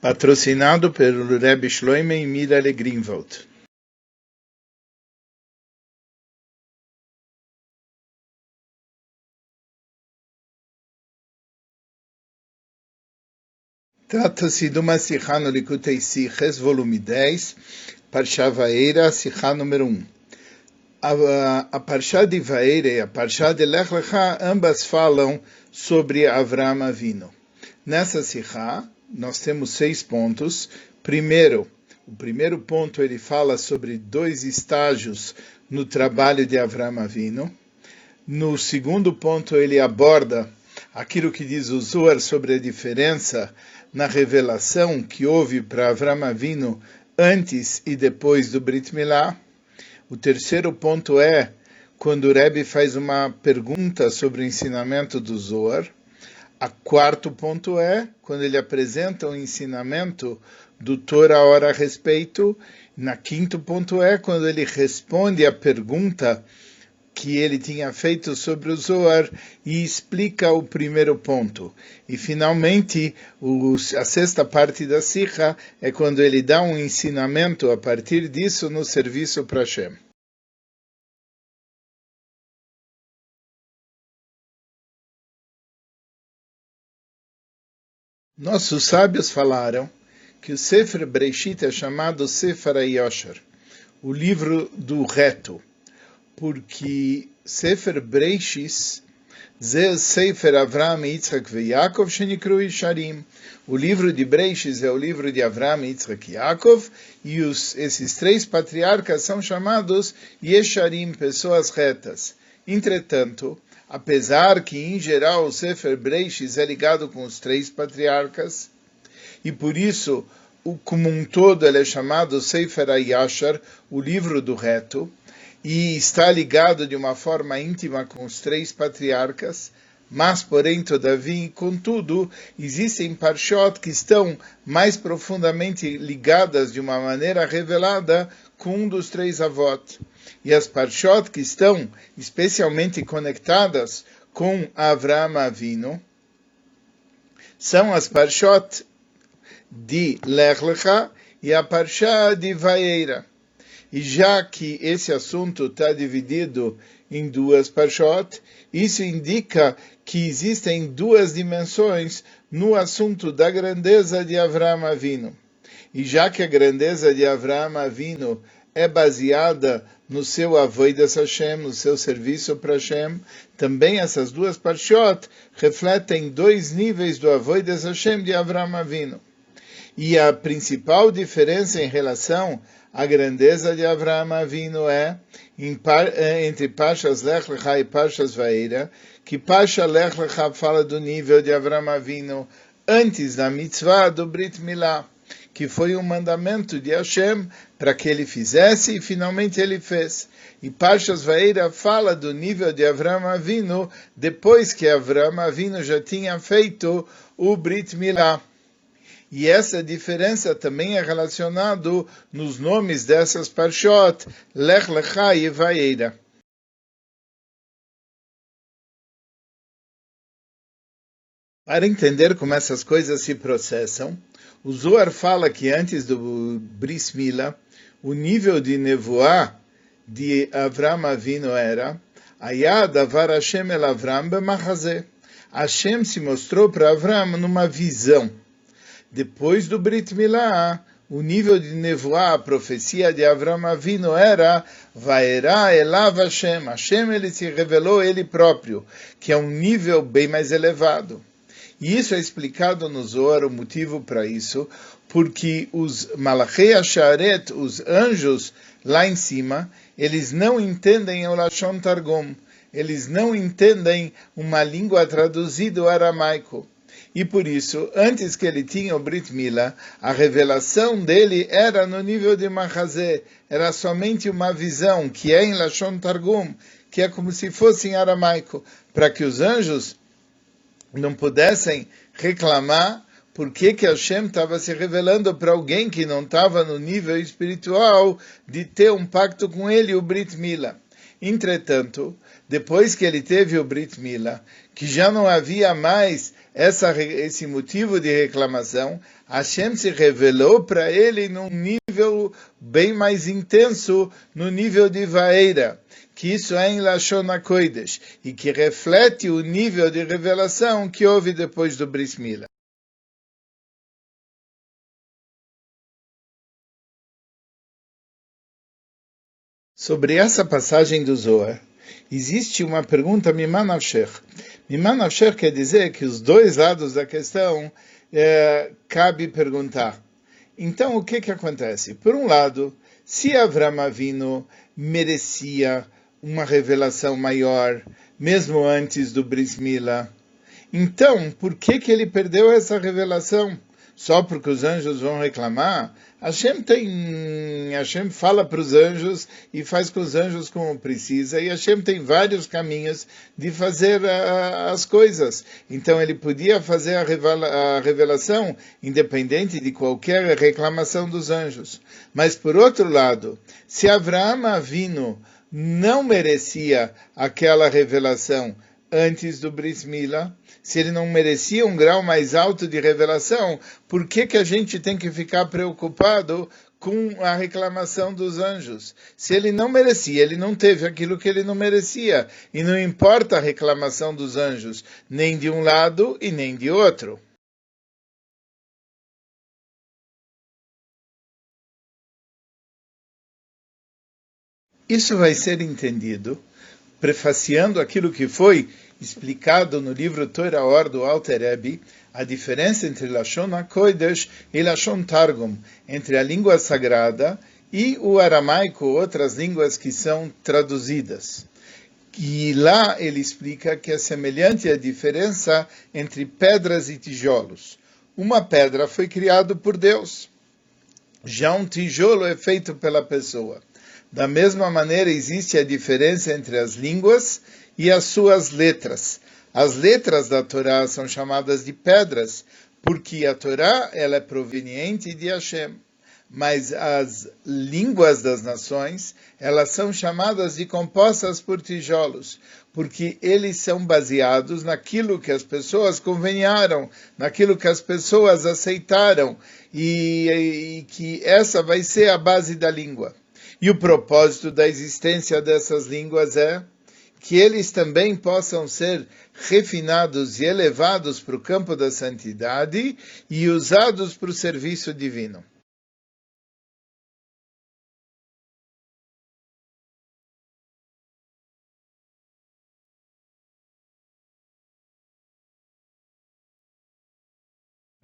patrocinado pelo Rebbe Shloime e Mira Greenwald. Trata-se de uma Sikha no Likutei Siches, volume 10, Parsha Vaeira, Sikha número 1. A, a Parsha de Vaeira e a Parsha de Lech Lecha, ambas falam sobre Avram Avino. Nessa Sikha, nós temos seis pontos. Primeiro, o primeiro ponto ele fala sobre dois estágios no trabalho de Avram Avino. No segundo ponto ele aborda aquilo que diz o Zohar sobre a diferença na revelação que houve para Avram Avino antes e depois do Brit Milá. O terceiro ponto é quando o Rebbe faz uma pergunta sobre o ensinamento do Zohar. A quarto ponto é quando ele apresenta o ensinamento do Torah a respeito. Na quinto ponto é quando ele responde a pergunta que ele tinha feito sobre o Zohar e explica o primeiro ponto. E finalmente, a sexta parte da Sikha é quando ele dá um ensinamento a partir disso no serviço para Hashem. Nossos sábios falaram que o Sefer Breishit é chamado Sefer Yosher, o livro do reto, porque Sefer Breishis Zeh Sefer Avram, Yitzhak e Yaakov Shenikru Yisharim. O livro de Breishis é o livro de Avram, Yitzhak e Yaakov, e os, esses três patriarcas são chamados Yesharim, pessoas retas. Entretanto, apesar que em geral o Sefer Breishis é ligado com os três patriarcas, e por isso, como um todo, ele é chamado Sefer Ayashar, o livro do reto, e está ligado de uma forma íntima com os três patriarcas, mas, porém, todavia, contudo, existem parshot que estão mais profundamente ligadas de uma maneira revelada com um dos três avós e as parshot que estão especialmente conectadas com Avram Avino são as parshot de Lech Lecha e a parshá de Vaeira. E já que esse assunto está dividido em duas parshot, isso indica que existem duas dimensões no assunto da grandeza de Avram Avino. E já que a grandeza de Avram Avino é baseada no seu avoidas Hashem, no seu serviço para Hashem. Também essas duas parshiot refletem dois níveis do avoidas Hashem de Avram Avinu. E a principal diferença em relação à grandeza de Avram Avinu é entre Pashas Lech Lecha e Pashas Vaera, que Pasha Lech Lecha fala do nível de Avram Avinu antes da mitzvah do Brit Milah que foi um mandamento de Hashem para que ele fizesse e finalmente ele fez. E Parshas Vaeira fala do nível de Avram Avinu depois que Avram Avinu já tinha feito o Brit Milah. E essa diferença também é relacionada nos nomes dessas Parshot, Lech Lecha e Vaeira. Para entender como essas coisas se processam, o Zohar fala que antes do Bris Mila, o nível de nevoá de Avram Avino era Ayad Avar Hashem El Avram B'machazeh. Hashem se mostrou para Avram numa visão. Depois do Brit Milá, o nível de nevoá, a profecia de Avram Avino era Vaera Elav Hashem. Hashem ele se revelou ele próprio, que é um nível bem mais elevado. E isso é explicado no Zohar, o motivo para isso, porque os Malachei Asharet, os anjos lá em cima, eles não entendem o Lashon Targum, eles não entendem uma língua traduzida ao aramaico. E por isso, antes que ele tinha o Brit Mila, a revelação dele era no nível de Mahazé, era somente uma visão, que é em Lashon Targum, que é como se fosse em aramaico, para que os anjos não pudessem reclamar por que, que Hashem estava se revelando para alguém que não estava no nível espiritual de ter um pacto com ele, o Brit Mila. Entretanto, depois que ele teve o Brit Mila, que já não havia mais essa, esse motivo de reclamação, Hashem se revelou para ele num nível bem mais intenso, no nível de Vaeira, que isso é em Lashon e que reflete o nível de revelação que houve depois do Brit Mila. Sobre essa passagem do Zohar, existe uma pergunta Mimanavsher. Mimanavsher quer dizer que os dois lados da questão é, cabe perguntar. Então, o que, que acontece? Por um lado, se Avram Avino merecia uma revelação maior, mesmo antes do Bris Mila, então, por que, que ele perdeu essa revelação? só porque os anjos vão reclamar. Hashem tem, Hashem fala para os anjos e faz com os anjos como precisa, e Hashem tem vários caminhos de fazer uh, as coisas. Então ele podia fazer a, revela, a revelação independente de qualquer reclamação dos anjos. Mas por outro lado, se Abraão Avino não merecia aquela revelação, antes do Bris Mila, se ele não merecia um grau mais alto de revelação, por que, que a gente tem que ficar preocupado com a reclamação dos anjos? Se ele não merecia, ele não teve aquilo que ele não merecia. E não importa a reclamação dos anjos, nem de um lado e nem de outro. Isso vai ser entendido prefaciando aquilo que foi explicado no livro Torah Or do Alter Rebbe, a diferença entre Lashon HaKodesh e Lashon Targum, entre a língua sagrada e o aramaico, outras línguas que são traduzidas. E lá ele explica que é semelhante a diferença entre pedras e tijolos. Uma pedra foi criada por Deus, já um tijolo é feito pela pessoa. Da mesma maneira, existe a diferença entre as línguas e as suas letras. As letras da Torá são chamadas de pedras, porque a Torá ela é proveniente de Hashem. Mas as línguas das nações, elas são chamadas de compostas por tijolos, porque eles são baseados naquilo que as pessoas conveniaram, naquilo que as pessoas aceitaram, e, e que essa vai ser a base da língua. E o propósito da existência dessas línguas é que eles também possam ser refinados e elevados para o campo da santidade e usados para o serviço divino.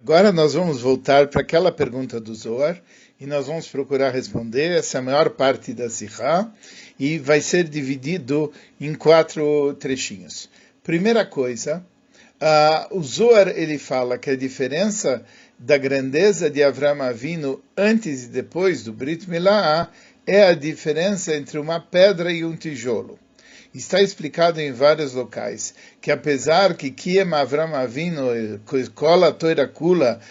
Agora nós vamos voltar para aquela pergunta do Zohar e nós vamos procurar responder. Essa maior parte da Sihá e vai ser dividido em quatro trechinhos. Primeira coisa, uh, o Zohar ele fala que a diferença da grandeza de Avram Avinu antes e depois do Brit Milah é a diferença entre uma pedra e um tijolo. Está explicado em vários locais que apesar que Kiem Avram Avinu cola Torah Kula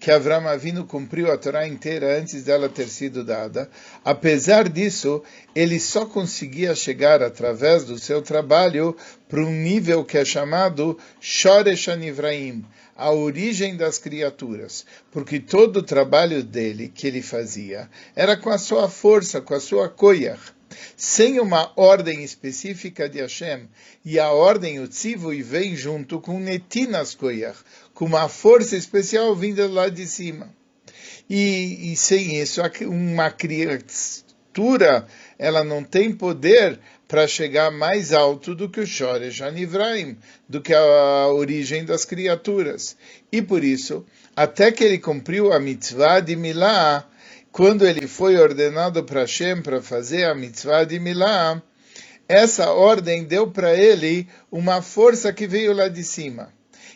que Avram Avinu cumpriu a Torá inteira antes dela ter sido dada, apesar disso, ele só conseguia chegar através do seu trabalho para um nível que é chamado Shoresh Anivraim, a origem das criaturas, porque todo o trabalho dele que ele fazia era com a sua força, com a sua koyach, sem uma ordem específica de Hashem, e a ordem, o e vem junto com Netinas Koyach, com uma força especial vinda lá de cima. E, e sem isso, uma criatura, ela não tem poder para chegar mais alto do que o Shoresh Anivraim, do que a origem das criaturas. E por isso, até que ele cumpriu a mitzvah de Milá, quando ele foi ordenado para Hashem para fazer a mitzvah de Milá, essa ordem deu para ele uma força que veio lá de cima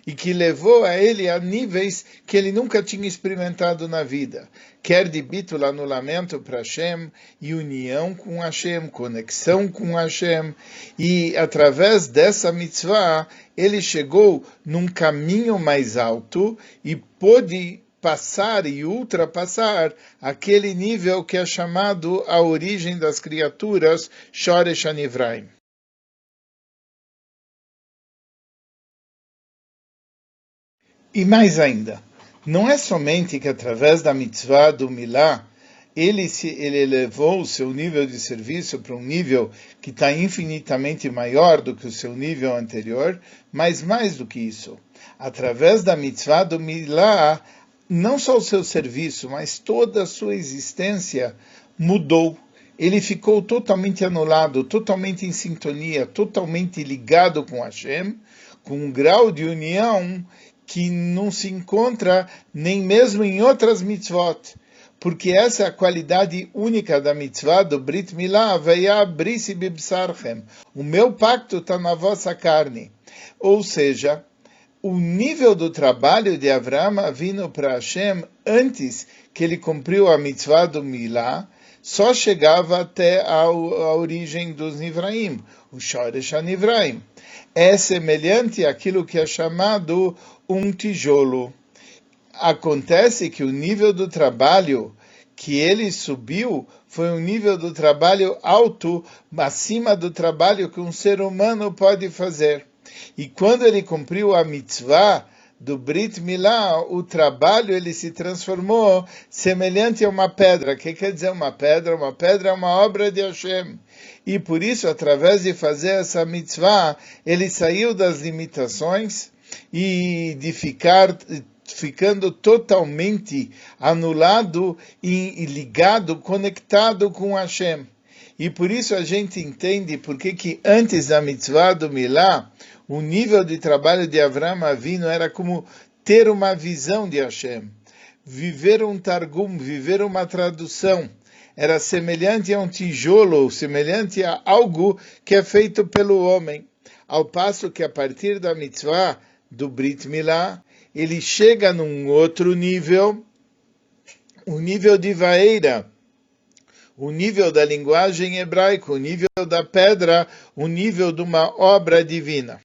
e que levou a ele a níveis que ele nunca tinha experimentado na vida, quer de bítula anulamento para Hashem e união com Hashem, conexão com Hashem, e através dessa mitzvah ele chegou num caminho mais alto e pôde passar e ultrapassar aquele nível que é chamado a origem das criaturas, Shoresh Anivraim. E mais ainda, não é somente que através da mitzvah do Milá, ele, se, ele elevou o seu nível de serviço para um nível que está infinitamente maior do que o seu nível anterior, mas mais do que isso. Através da mitzvah do Milá, não só o seu serviço, mas toda a sua existência mudou. Ele ficou totalmente anulado, totalmente em sintonia, totalmente ligado com Hashem, com um grau de união que não se encontra nem mesmo em outras mitzvot, porque essa é a qualidade única da mitzvah do Brit Milá, brisi bibsarchem. O meu pacto está na vossa carne. Ou seja, o nível do trabalho de Avraham vindo para Hashem antes que ele cumpriu a mitzvah do Milá, só chegava até a, a origem dos Nivraim, o Shoresh Nivraim. É semelhante àquilo que é chamado um tijolo. Acontece que o nível do trabalho que ele subiu foi um nível do trabalho alto, acima do trabalho que um ser humano pode fazer. E quando ele cumpriu a mitzvah do Brit Milá, o trabalho ele se transformou semelhante a uma pedra. O que quer dizer uma pedra? Uma pedra é uma obra de Hashem. E por isso, através de fazer essa mitzvah, ele saiu das limitações e de ficar ficando totalmente anulado e ligado, conectado com Hashem. E por isso a gente entende porque que antes da mitzvah do Milá, o nível de trabalho de Avram Avino era como ter uma visão de Hashem, viver um targum, viver uma tradução. Era semelhante a um tijolo, semelhante a algo que é feito pelo homem. Ao passo que a partir da mitzvah do Brit Milá, ele chega num outro nível, o nível de Vaeira, o nível da linguagem hebraica, o nível da pedra, o nível de uma obra divina.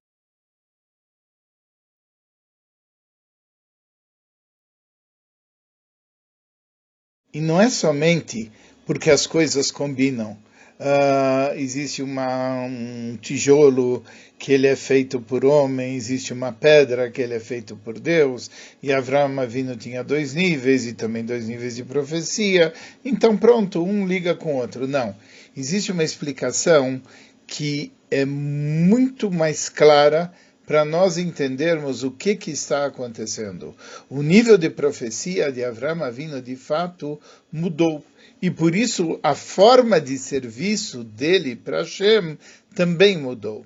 E não é somente porque as coisas combinam. Uh, existe uma, um tijolo que ele é feito por homem, existe uma pedra que ele é feito por Deus, e Avram Avinu tinha dois níveis, e também dois níveis de profecia, então pronto, um liga com o outro. Não, existe uma explicação que é muito mais clara para nós entendermos o que, que está acontecendo. O nível de profecia de Avram Avinu, de fato, mudou. E por isso a forma de serviço dele para Hashem também mudou.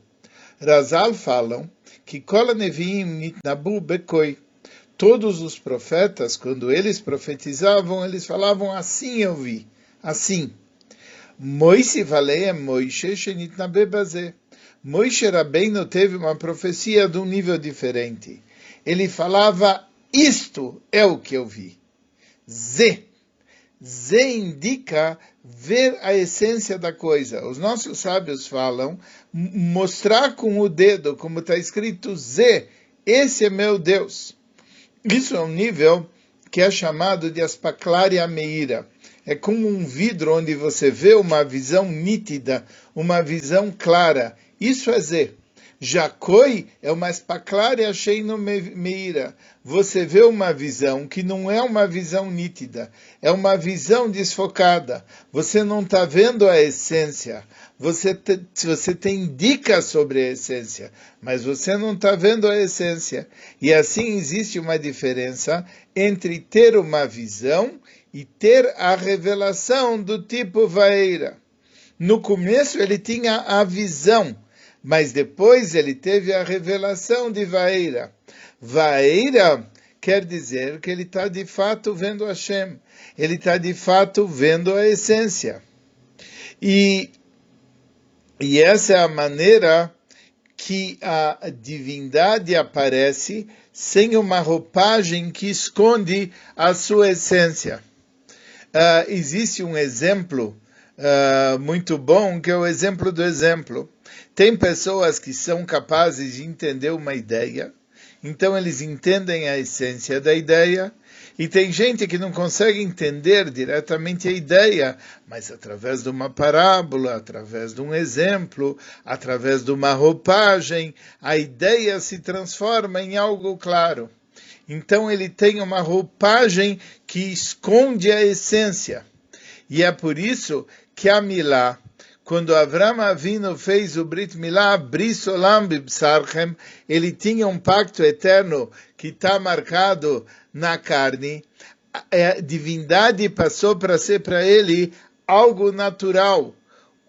Razal falam que Bekoi. Todos os profetas, quando eles profetizavam, eles falavam assim eu vi, assim. Moise Valeia Moishe Shenitnabe Bazeh. Moishe Rabbeinu teve uma profecia de um nível diferente. Ele falava, isto é o que eu vi. Z. Z indica ver a essência da coisa. Os nossos sábios falam, mostrar com o dedo, como está escrito Z, esse é meu Deus. Isso é um nível que é chamado de aspaklaria meira. É como um vidro onde você vê uma visão nítida, uma visão clara. Isso é Z. Jacoi é uma espaclária achei no meira. Você vê uma visão que não é uma visão nítida, é uma visão desfocada. Você não está vendo a essência. Você, te, você tem dicas sobre a essência, mas você não está vendo a essência. E assim existe uma diferença entre ter uma visão e ter a revelação do tipo vaeira. No começo ele tinha a visão mas depois ele teve a revelação de Vaeira. Vaeira quer dizer que ele está de fato vendo Hashem, ele está de fato vendo a essência. E, e essa é a maneira que a divindade aparece sem uma roupagem que esconde a sua essência. Uh, existe um exemplo uh, muito bom, que é o exemplo do exemplo. Tem pessoas que são capazes de entender uma ideia, então eles entendem a essência da ideia, E tem gente que não consegue entender diretamente a ideia, mas através de uma parábola, através de um exemplo, através de uma roupagem, a ideia se transforma em algo claro. Então ele tem uma roupagem que esconde a essência. E é por isso que a Milá, quando Avram Avinu fez o Brit Milá, Bris Olam Bibsarchem, ele tinha um pacto eterno que está marcado na carne. A divindade passou para ser para ele algo natural.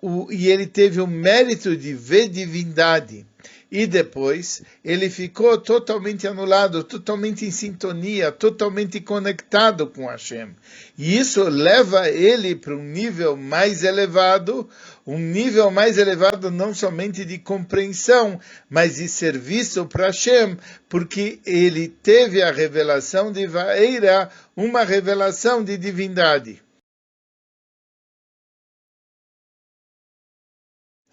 O, e ele teve o mérito de ver divindade e depois ele ficou totalmente anulado, totalmente em sintonia, totalmente conectado com Hashem. E isso leva ele para um nível mais elevado, um nível mais elevado não somente de compreensão, mas de serviço para Hashem, porque ele teve a revelação de Vaeira, uma revelação de divindade.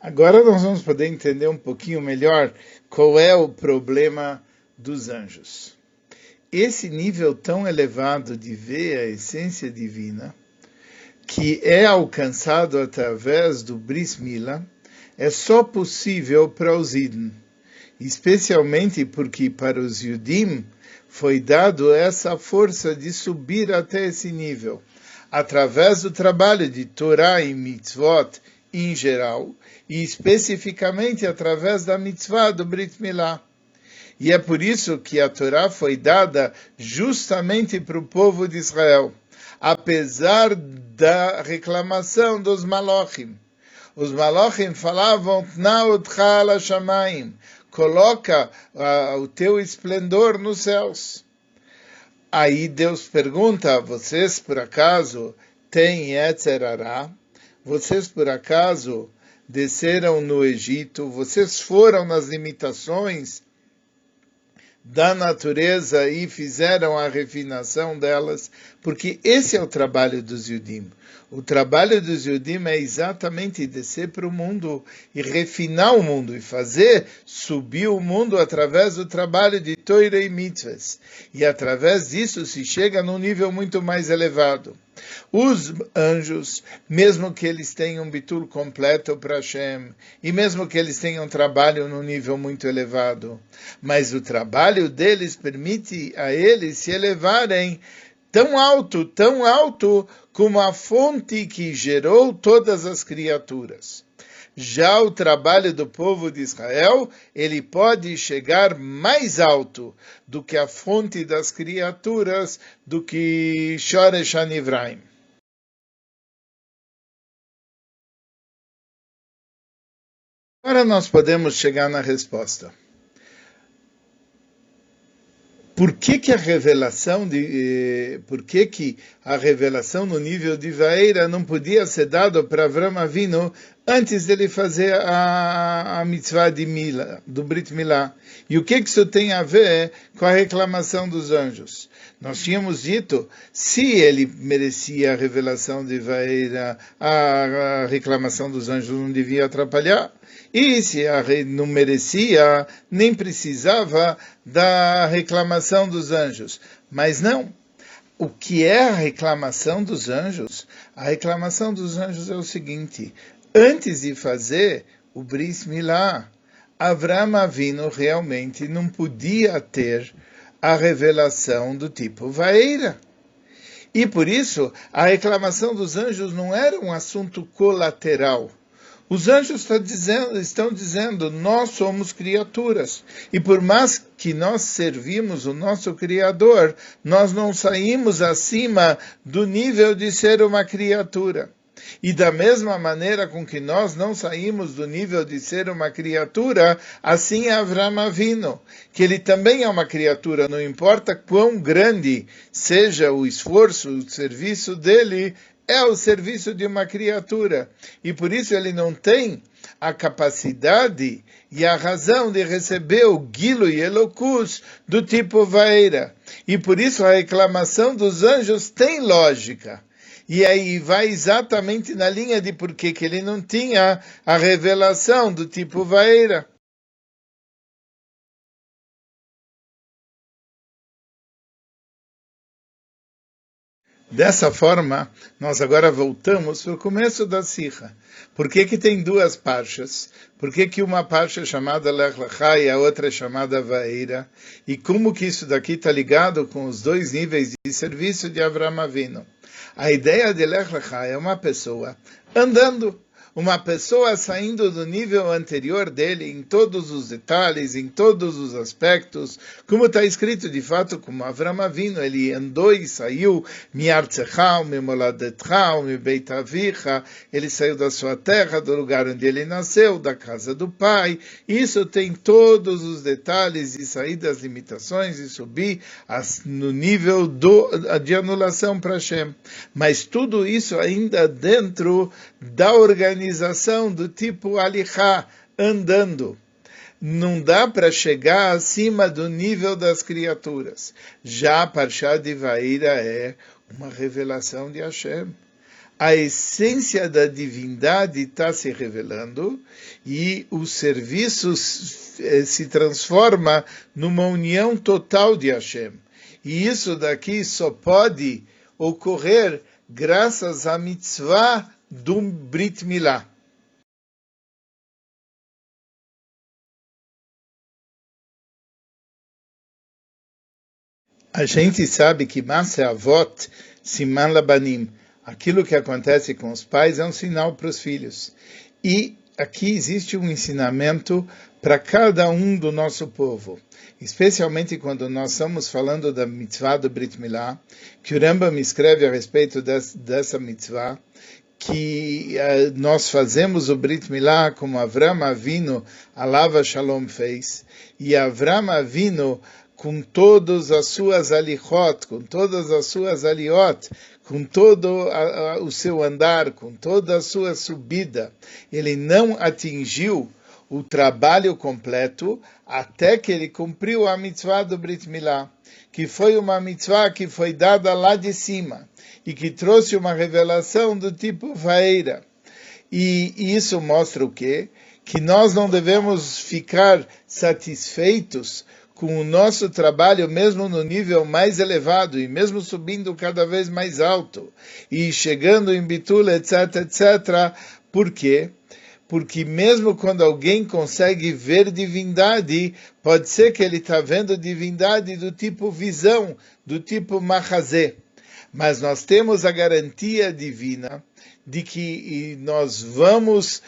Agora nós vamos poder entender um pouquinho melhor qual é o problema dos anjos. Esse nível tão elevado de ver a essência divina, que é alcançado através do Bris Mila, é só possível para os Iden, especialmente porque para os Yudim foi dado essa força de subir até esse nível, através do trabalho de Torá e Mitzvot em geral, e especificamente através da mitzvah do Brit Milá. E é por isso que a Torá foi dada justamente para o povo de Israel, apesar da reclamação dos Malochim. Os Malochim falavam, shamaim, coloca uh, o teu esplendor nos céus. Aí Deus pergunta, vocês por acaso têm Yetzerará? Vocês por acaso desceram no Egito? Vocês foram nas limitações da natureza e fizeram a refinação delas, porque esse é o trabalho dos Yudim. O trabalho dos Yudim é exatamente descer para o mundo e refinar o mundo e fazer subir o mundo através do trabalho de Torah e Mitzvahs. E através disso se chega num nível muito mais elevado. Os anjos, mesmo que eles tenham bitur completo para Hashem, e mesmo que eles tenham trabalho num nível muito elevado, mas o trabalho deles permite a eles se elevarem tão alto, tão alto, como a fonte que gerou todas as criaturas. Já o trabalho do povo de Israel, ele pode chegar mais alto do que a fonte das criaturas, do que Shoresh Anivraim. Agora nós podemos chegar na resposta por que, que a revelação de eh, por que, que a revelação no nível de Vaeira não podia ser dada para Avram Avinu antes dele fazer a, a mitzvah de Mila, do Brit Milá? E o que, isso tem a ver com a reclamação dos anjos? Nós tínhamos dito, se ele merecia a revelação de Vaeira, a, a reclamação dos anjos não devia atrapalhar. E se a rei não merecia, nem precisava da reclamação dos anjos. Mas não. O que é a reclamação dos anjos? A reclamação dos anjos é o seguinte: antes de fazer o Bris Milá, Avram Avino realmente não podia ter a revelação do tipo Vaeira. E por isso, a reclamação dos anjos não era um assunto colateral os anjos dizendo, estão dizendo, nós somos criaturas. E por mais que nós servimos o nosso Criador, nós não saímos acima do nível de ser uma criatura. E da mesma maneira com que nós não saímos do nível de ser uma criatura, assim é Avram Avino, que ele também é uma criatura, não importa quão grande seja o esforço, o serviço dele, é o serviço de uma criatura. E por isso ele não tem a capacidade e a razão de receber o guilo e elocus do tipo vaeira. E por isso a reclamação dos anjos tem lógica. E aí vai exatamente na linha de por que ele não tinha a revelação do tipo vaeira. Dessa forma, nós agora voltamos para o começo da Sikha. Por que, que tem duas parchas? Por que, que uma parcha é chamada Lech e a outra é chamada Vaeira? E como que isso daqui está ligado com os dois níveis de serviço de Avram Avinu? A ideia de Lech é uma pessoa andando uma pessoa saindo do nível anterior dele em todos os detalhes, em todos os aspectos, como está escrito de fato, como Avram Avinu, ele andou e saiu, ele saiu da sua terra, do lugar onde ele nasceu, da casa do pai, isso tem todos os detalhes de sair das limitações e subir no nível do, de anulação para Hashem. Mas tudo isso ainda dentro da organização do tipo alihá, andando. Não dá para chegar acima do nível das criaturas. Já a Parshá de Vaira é uma revelação de Hashem. A essência da divindade está se revelando e o serviço eh, se transforma numa união total de Hashem. E isso daqui só pode ocorrer graças à mitzvah do Brit Milá. A gente sabe que Massa Avot, Siman Labanim, aquilo que acontece com os pais é um sinal para os filhos. E aqui existe um ensinamento para cada um do nosso povo, especialmente quando nós estamos falando da mitzvah do Brit Milá, que o Rambam escreve a respeito dessa mitzvah, que uh, nós fazemos o Brit Milá como Avram Avino, Alava Shalom fez, e Avram Avino com todas as suas alichot, com todas as suas aliot, com todo a, a, o seu andar, com toda a sua subida, ele não atingiu o trabalho completo até que ele cumpriu a mitzvah do Brit Milá, que foi uma mitzvah que foi dada lá de cima e que trouxe uma revelação do tipo vaeira. E isso mostra o quê? Que nós não devemos ficar satisfeitos com o nosso trabalho, mesmo no nível mais elevado, e mesmo subindo cada vez mais alto, e chegando em Bitula, etc, etc. Por quê? Porque mesmo quando alguém consegue ver divindade, pode ser que ele está vendo divindade do tipo visão, do tipo mahazé mas nós temos a garantia divina de que nós vamos,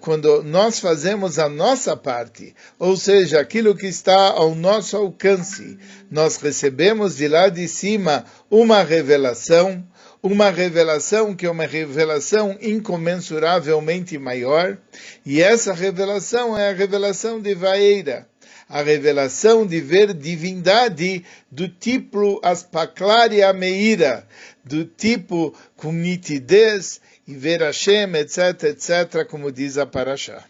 quando nós fazemos a nossa parte, ou seja, aquilo que está ao nosso alcance, nós recebemos de lá de cima uma revelação, uma revelação que é uma revelação incomensuravelmente maior, e essa revelação é a revelação de Vaeira a revelação de ver divindade do tipo Aspaclaria Meira, do tipo com nitidez e ver Hashem, etc., etc., como diz a Parashá.